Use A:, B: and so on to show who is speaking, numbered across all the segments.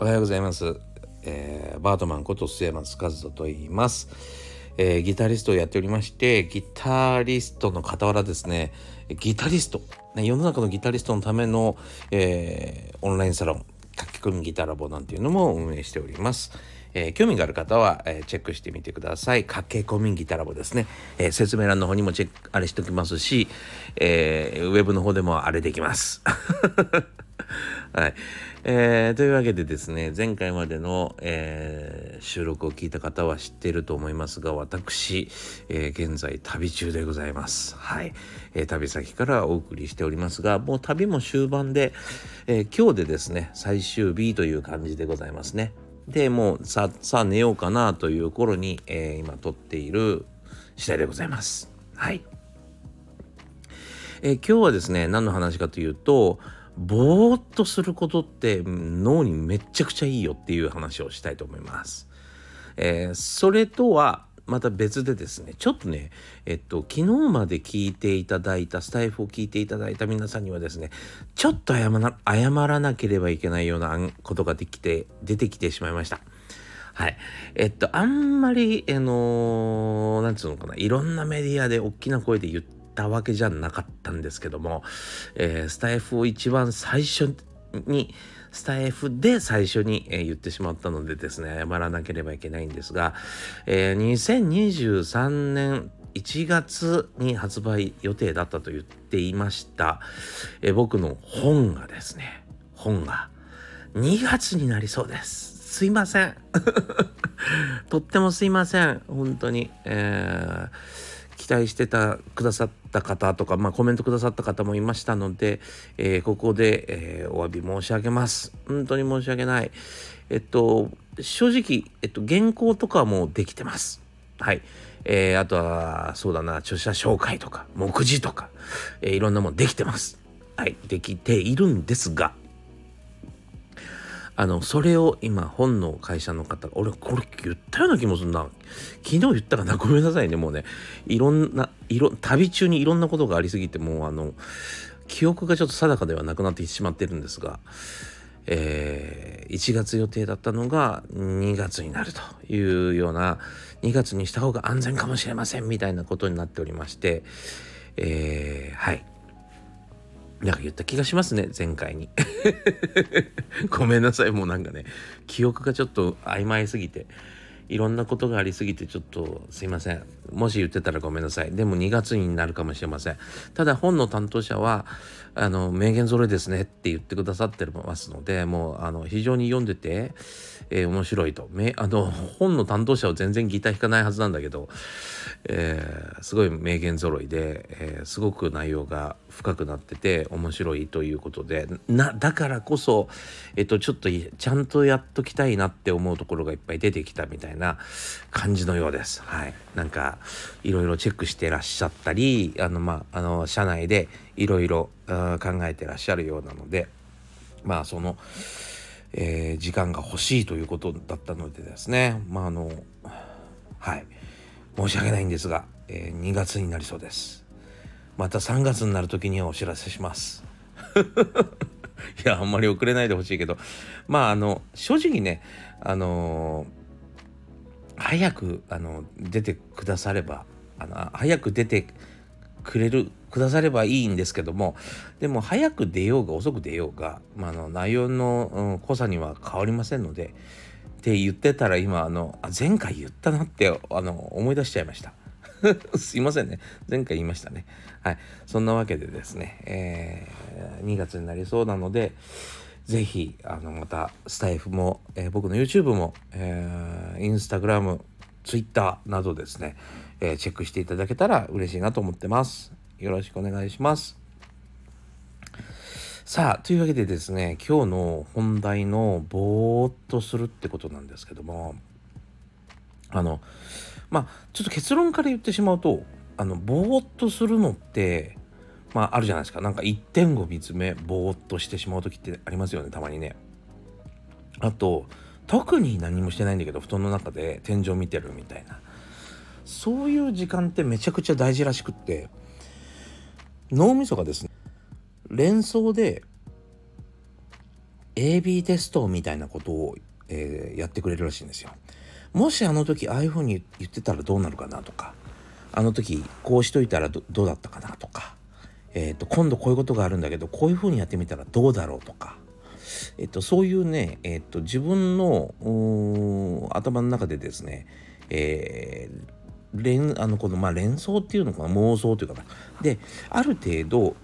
A: おはようございます。えー、バートマンこと末松和人と言います、えー、ギタリストをやっておりまして、ギタリストの傍らですね、ギタリスト、ね、世の中のギタリストのための、えー、オンラインサロン、書き込みギタラボなんていうのも運営しております。え、興味がある方は、え、チェックしてみてください。駆け込みギタラボですね。えー、説明欄の方にもチェック、あれしておきますし、えウェブの方でもあれできます。はい。えー、というわけでですね、前回までの、えー、収録を聞いた方は知っていると思いますが、私、えー、現在旅中でございます。はい、え旅先からお送りしておりますが、もう旅も終盤で、え今日でですね、最終日という感じでございますね。で、もうさ、さあ寝ようかなという頃に、え今撮っている次第でございます。はい。え今日はですね、何の話かというと、ぼーっとすることって脳にめちゃくちゃいいよっていう話をしたいと思います。えー、それとはまた別でですね、ちょっとね、えっと、昨日まで聞いていただいた、スタイフを聞いていただいた皆さんにはですね、ちょっと謝ら謝らなければいけないようなことができて、出てきてしまいました。はい。えっと、あんまり、あのー、なんつうのかな、いろんなメディアで大きな声で言って、たわけじゃなかったんですけども、えー、スタイフを一番最初にスタイフで最初に、えー、言ってしまったのでですね謝らなければいけないんですが、えー、2023年1月に発売予定だったと言っていました、えー、僕の本がですね本が2月になりそうです。すいません。とってもすいません。本当に。えー期待してたくださった方とか、まあ、コメントくださった方もいましたので、えー、ここで、えー、お詫び申し上げます。本当に申し訳ない。えっと、正直、えっと、原稿とかもできてます。はい。えー、あとは、そうだな、著者紹介とか、目次とか、えー、いろんなもんできてます。はい。できているんですが、あの、それを今、本の会社の方が、俺、これ言ったような気もするな。昨日言ったかな？ごめんなさいね。もうね、いろんな、いろ、旅中にいろんなことがありすぎて、もうあの、記憶がちょっと定かではなくなってしまってるんですが、えー、1月予定だったのが2月になるというような、2月にした方が安全かもしれませんみたいなことになっておりまして、えー、はい。なんか言った気がしますね前回に。ごめんなさいもうなんかね記憶がちょっと曖昧すぎて。いろんなことがありすぎてちょっとすいません。もし言ってたらごめんなさい。でも2月になるかもしれません。ただ本の担当者はあの名言揃いですねって言ってくださってますのでもうあの非常に読んでて、えー、面白いと。めあの本の担当者は全然ギター弾かないはずなんだけど、えー、すごい名言揃いで、えー、すごく内容が深くなってて面白いということでなだからこそ、えっと、ちょっとちゃんとやっときたいなって思うところがいっぱい出てきたみたいな感じのようです。はい、なんかいろいろチェックしてらっしゃったりあのまああの社内でいろいろ考えてらっしゃるようなのでまあその、えー、時間が欲しいということだったのでですねまああのはい申し訳ないんですが、えー、2月になりそうです。また3月になる時にはお知らせします。いや、あんまり遅れないでほしいけど、まあ、あの、正直ね、あのー、早く、あの、出てくだされば、あの、早く出てくれる、くださればいいんですけども、でも、早く出ようが遅く出ようが、まあ、の、内容の、濃さには変わりませんので、って言ってたら今、あの、前回言ったなって、あの、思い出しちゃいました。すいませんね。前回言いましたね。はい。そんなわけでですね、えー、2月になりそうなので、ぜひ、あの、また、スタイフも、えー、僕の YouTube も、えー、インスタグラム、Twitter などですね、えー、チェックしていただけたら嬉しいなと思ってます。よろしくお願いします。さあ、というわけでですね、今日の本題のぼーっとするってことなんですけども、あの、まあちょっと結論から言ってしまうとあのぼーっとするのってまああるじゃないですか。なんか一点を見つめぼーっとしてしまう時ってありますよねたまにね。あと特に何もしてないんだけど布団の中で天井見てるみたいな。そういう時間ってめちゃくちゃ大事らしくって脳みそがですね連想で AB テストみたいなことを、えー、やってくれるらしいんですよ。もしあの時ああいうふうに言ってたらどうなるかなとかあの時こうしといたらどうだったかなとか、えーと、今度こういうことがあるんだけどこういうふうにやってみたらどうだろうとか、えーと、そういうね、えーと、自分の頭の中でですね、えー連あのこのまあ連想っていうのかな妄想というかな。である程度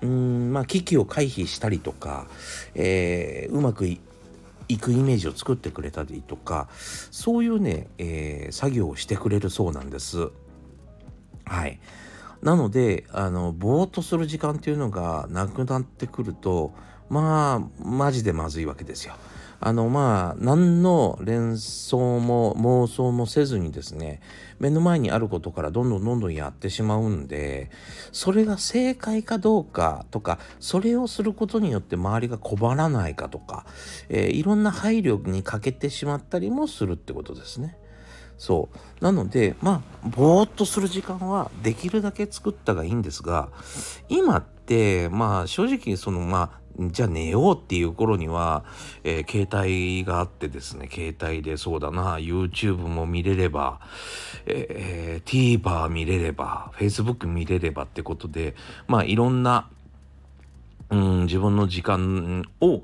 A: うんまあ危機を回避したりとか、えー、うまくい行くイメージを作ってくれたりとかそういうね、えー、作業をしてくれるそうなんです。はい。なので、あの、ぼーっとする時間っていうのがなくなってくると、まあ、マジでまずいわけですよ。あの、まあ、何の連想も妄想もせずにですね、目の前にあることからどんどんどんどんやってしまうんで、それが正解かどうかとか、それをすることによって周りが困らないかとか、えー、いろんな配慮に欠けてしまったりもするってことですね。そうなのでまあぼーっとする時間はできるだけ作ったがいいんですが今ってまあ正直そのまあじゃあ寝ようっていう頃には、えー、携帯があってですね携帯でそうだな YouTube も見れれば、えー、TVer 見れれば Facebook 見れればってことでまあいろんな、うん、自分の時間を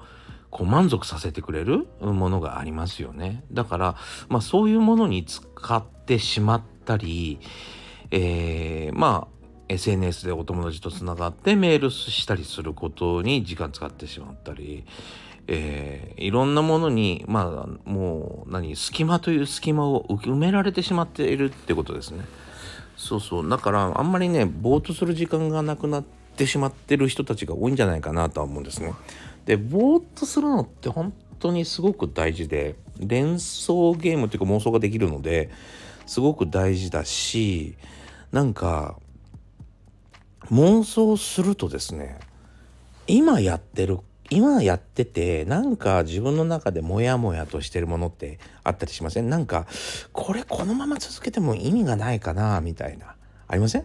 A: こう満足させてくれるものがありますよね。だから、まあ、そういうものに使ってしまったり、えー、まあ SNS でお友達とつながってメールしたりすることに時間使ってしまったり、えー、いろんなものにまあもう何隙間という隙間を埋められてしまっているってことですね。そうそうだからあんまりねぼーっとする時間がなくなってしまってる人たちが多いんじゃないかなとは思うんですね。でぼーっとするのって本当にすごく大事で連想ゲームっていうか妄想ができるのですごく大事だしなんか妄想するとですね今やってる今やっててなんか自分の中でモヤモヤとしてるものってあったりしません？なんかこれこのまま続けても意味がないかなみたいな。ありません？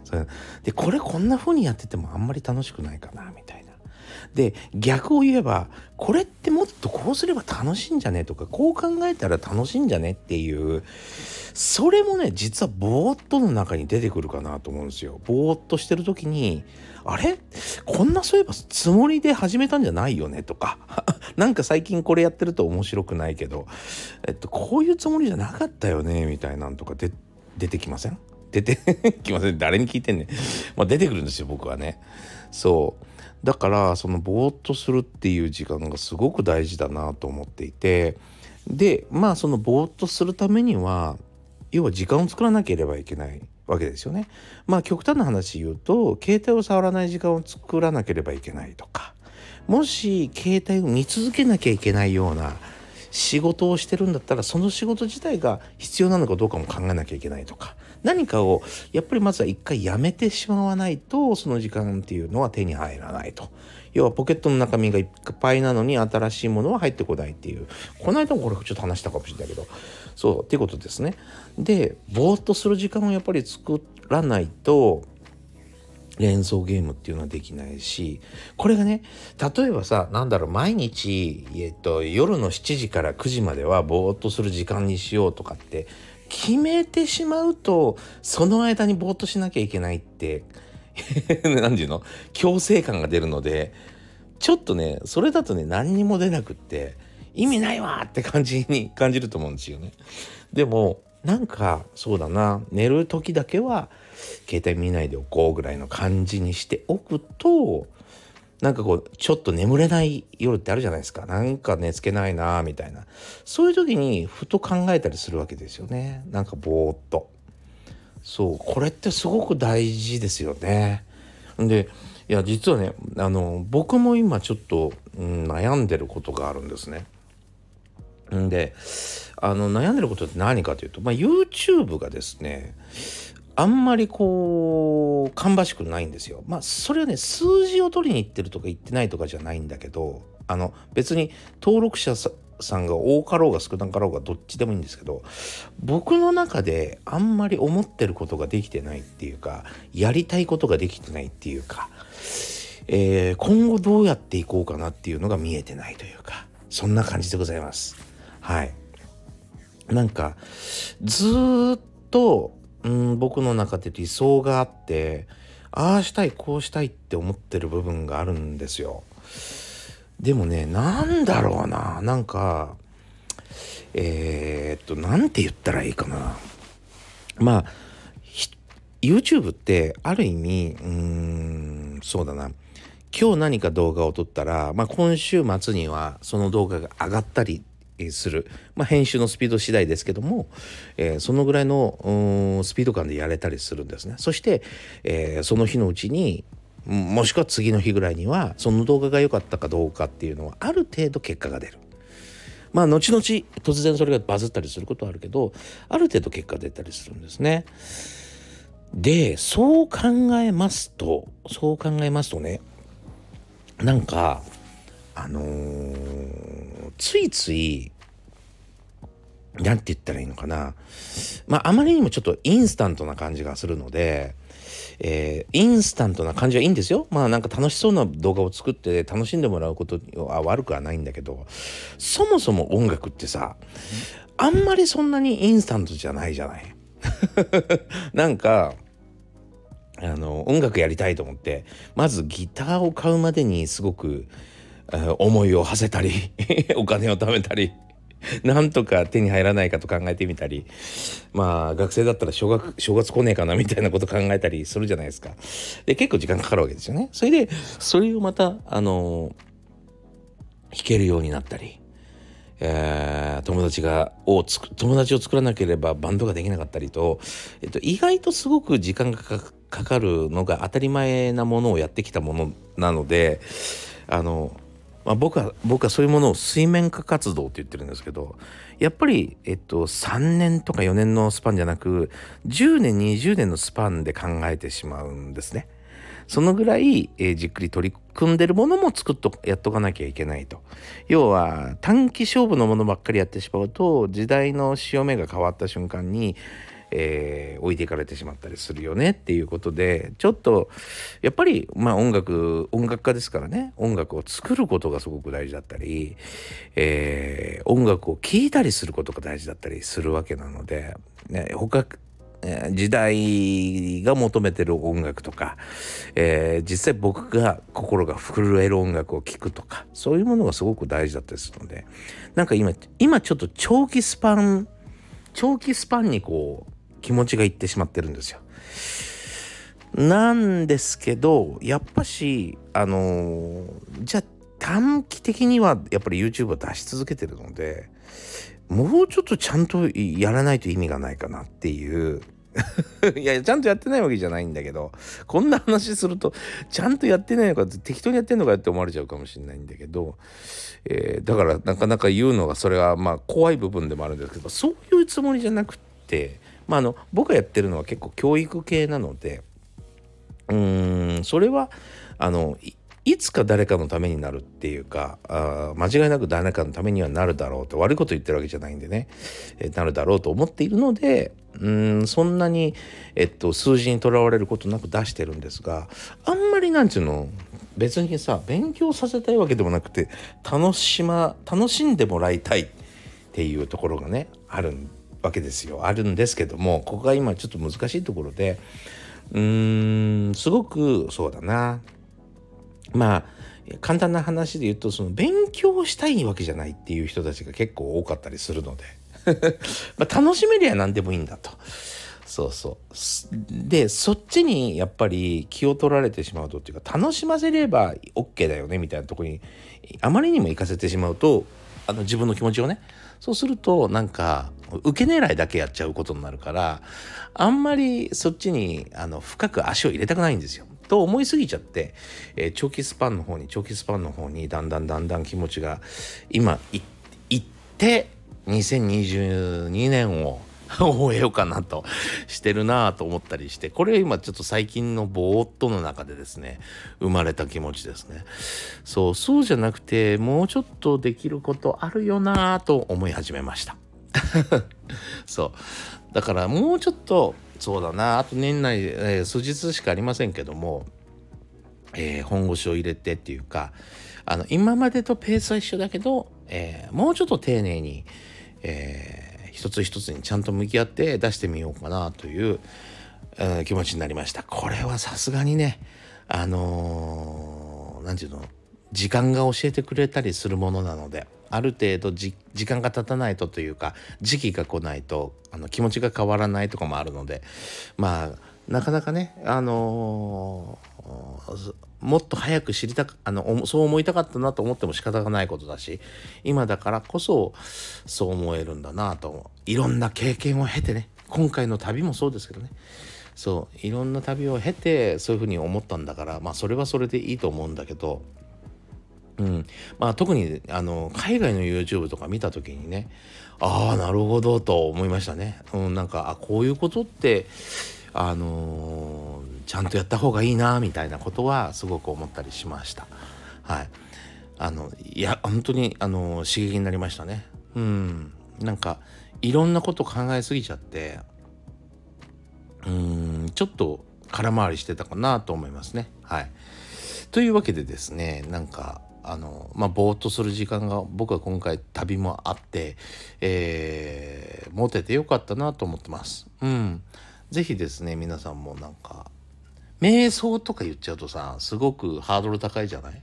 A: でこれこんな風にやっててもあんまり楽しくないかなみたいな。で逆を言えばこれってもっとこうすれば楽しいんじゃねとかこう考えたら楽しいんじゃねっていうそれもね実はぼーっとの中に出てくるかなと思うんですよ。ぼーっとしてる時にあれ？こんなそういえばつもりで始めたんじゃないよねとか なんか最近これやってると面白くないけど、えっと、こういうつもりじゃなかったよねみたいなんとかで出てきません？出て きません誰に聞いてんねん。まあ出てくるんですよ僕はね。そう。だからそのぼーっとするっていう時間がすごく大事だなと思っていてでまあそのぼーっとするためには要は時間を作らなければいけないわけですよね。まあ極端な話言うと携帯を触らない時間を作らなければいけないとかもし携帯を見続けなきゃいけないような仕事をしてるんだったらその仕事自体が必要なのかどうかも考えなきゃいけないとか何かをやっぱりまずは一回やめてしまわないとその時間っていうのは手に入らないと。要はポケットの中身がいっぱいなのに新しいものは入ってこないっていうこの間もこれちょっと話したかもしれないけどそうっていうことですね。でぼーっとする時間をやっぱり作らないと連想ゲームっていうのはできないしこれがね例えばさ何だろう毎日、えっと、夜の7時から9時まではぼーっとする時間にしようとかって決めてしまうとその間にぼーっとしなきゃいけないって 何て言うの？強制感が出るのでちょっとねそれだとね何にも出なくって意味ないわって感じに感じると思うんですよね。でもなんかそうだな寝る時だけは携帯見ないでおこうぐらいの感じにしておくとなんかこうちょっと眠れない夜ってあるじゃないですか。なんか寝つけないなみたいな。そういう時にふと考えたりするわけですよね。なんかぼーっと。そうこれってすごく大事ですよね。でいや実はねあの僕も今ちょっと、うん、悩んでることがあるんですね。んであの悩んでることって何かというと、まあ、YouTube がですねあんまりこう芳しくないんですよ。まあそれはね数字を取りに行ってるとか言ってないとかじゃないんだけどあの別に登録者さんが多かろうが少なかろうがどっちでもいいんですけど僕の中であんまり思ってることができてないっていうかやりたいことができてないっていうか、えー、今後どうやっていこうかなっていうのが見えてないというか。そんな感じでございますはいなんかずっと、うん、僕の中で理想があってああしたいこうしたいって思ってる部分があるんですよ。でもねなんだろうな。なんかえー、っと何て言ったらいいかな。まあ YouTube ってある意味うーんそうだな。今日何か動画を撮ったら、まあ、今週末にはその動画が上がったりする、まあ、編集のスピード次第ですけども、えー、そのぐらいのスピード感でやれたりするんですね。そして、えー、その日のうちにもしくは次の日ぐらいにはその動画が良かったかどうかっていうのはある程度結果が出る。まあ後々突然それがバズったりすることはあるけどある程度結果出たりするんですね。でそう考えますとそう考えますとねなんかあのー、ついつい何て言ったらいいのかなまああまりにもちょっとインスタントな感じがするのでえー、インスタントな感じはいいんですよ。まあなんか楽しそうな動画を作って楽しんでもらうことは悪くはないんだけど、そもそも音楽ってさ、あんまりそんなにインスタントじゃないじゃない。なんか、あの音楽やりたいと思ってまずギターを買うまでにすごく思いを馳せたり お金を貯めたりなんとか手に入らないかと考えてみたりまあ学生だったら正月正月来ねえかなみたいなこと考えたりするじゃないですか。で結構時間かかるわけですよね。それでそれをまたあの弾けるようになったり。えー、友達がをつ友達を作らなければバンドができなかったりと、えっと、意外とすごく時間がかかるのが当たり前なものをやってきたものなのであのまあ、僕は僕はそういうものを水面下活動って言ってるんですけどやっぱり、えっと、3年とか4年のスパンじゃなく10年20年のスパンで考えてしまうんですね。そのぐらい、えー、じっくり取り組んでるものも作っとやっとかなきゃいけないと。要は短期勝負のものばっかりやってしまうと時代の潮目が変わった瞬間にえー、置いていかれてしまったりするよねっていうことでちょっとやっぱりまあ音楽音楽家ですからね。音楽を作ることがすごく大事だったり、えー、音楽を聴いたりすることが大事だったりするわけなので、ね、他時代が求めてる音楽とか、えー、実際僕が心が震える音楽を聴くとかそういうものがすごく大事だったりするのでなんか今今ちょっと長期スパン長期スパンにこう気持ちがいってしまってるんですよ。なんですけどやっぱしあのー、じゃあ短期的にはやっぱり YouTube を出し続けてるのでもうちょっとちゃんとやらないと意味がないかなっていう いやちゃんとやってないわけじゃないんだけどこんな話するとちゃんとやってないのか適当にやってんのかって思われちゃうかもしれないんだけど、えー、だからなかなか言うのがそれはまあ怖い部分でもあるんですけどそういうつもりじゃなくってまあ、あの僕がやってるのは結構教育系なのでうーんそれはあのいつか誰かのためになるっていうかあ間違いなく誰かのためにはなるだろうと悪いこと言ってるわけじゃないんでね、えなるだろうと思っているのでうんそんなに、えっと、数字にとらわれることなく出してるんですがあんまりなんちゅうの別にさ勉強させたいわけでもなくて楽しま楽しんでもらいたいっていうところがねあるんわけですよ。あるんですけどもここが今ちょっと難しいところでうーんすごくそうだな。まあ簡単な話で言うとその勉強したいわけじゃないっていう人たちが結構多かったりするので。まあ楽しめりゃ何でもいいんだと。そうそう。でそっちにやっぱり気を取られてしまうとっていうか楽しませれば OK だよねみたいなとこにあまりにも行かせてしまうとあの自分の気持ちをねそうするとなんか受け狙いだけやっちゃうことになるからあんまりそっちにあの深く足を入れたくないんですよ。と思いすぎちゃって、えー、長期スパンの方に長期スパンの方にだんだんだんだん気持ちが今いって2022年を終えようかなとしてるなと思ったりしてこれ今ちょっと最近のぼーっとの中でですね生まれた気持ちですね。そうそうじゃなくてもうちょっとできることあるよなと思い始めました。そう。だからもうちょっとそうだなあと年内、えー、数日しかありませんけどもえー、本腰を入れてっていうかあの今までとペースは一緒だけど、えー、もうちょっと丁寧に、えー、一つ一つにちゃんと向き合って出してみようかなという、えー、気持ちになりました。これはさすがにねあの何、て言うの時間が教えてくれたりするものなのである程度時間が経たないとというか時期が来ないとあの気持ちが変わらないとかもあるのでまあなかなかねあのー、もっと早く知りたあのそう思いたかったなと思っても仕方がないことだし今だからこそそう思えるんだなといろんな経験を経てね今回の旅もそうですけどね。そういろんな旅を経てそういうふうに思ったんだからまあそれはそれでいいと思うんだけどうん。まあ、特にあの海外の YouTube とか見た時にねああなるほどと思いましたね。うん、なんかあこういうことってあのー、ちゃんとやった方がいいなみたいなことはすごく思ったりしました。はい。あのいや本当にあの刺激になりましたね。うん。なんかいろんなこと考えすぎちゃってうんちょっと空回りしてたかなと思いますね。はい。というわけでですねなんかあのまあぼーっとする時間が僕は今回旅もあって、えー、持ててよかったなと思ってます。うん。是非ですね皆さんもなんか瞑想とか言っちゃうとさすごくハードル高いじゃない？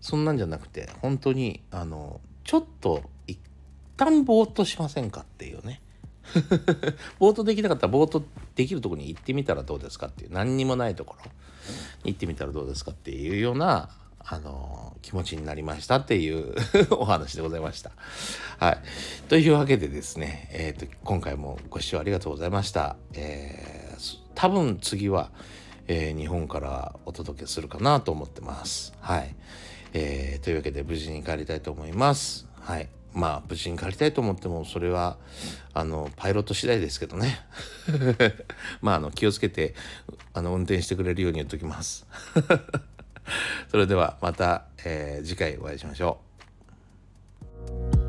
A: そんなんじゃなくて本当にあのちょっと一旦ぼーっとしませんかっていうね ぼーっとできなかったらぼーっとできるとこに行ってみたらどうですかっていう何にもないところに行ってみたらどうですかっていうようなあの気持ちになりましたっていう お話でございました。はい。というわけでですね、えーと、今回もご視聴ありがとうございました。えー、多分次は、えー、日本からお届けするかなと思ってます。はい。えー、というわけで無事に帰りたいと思います。はい。まあ無事に帰りたいと思ってもそれはあのパイロット次第ですけどね まああの気をつけてあの運転してくれるように言っときます それではまた、えー、次回お会いしましょう。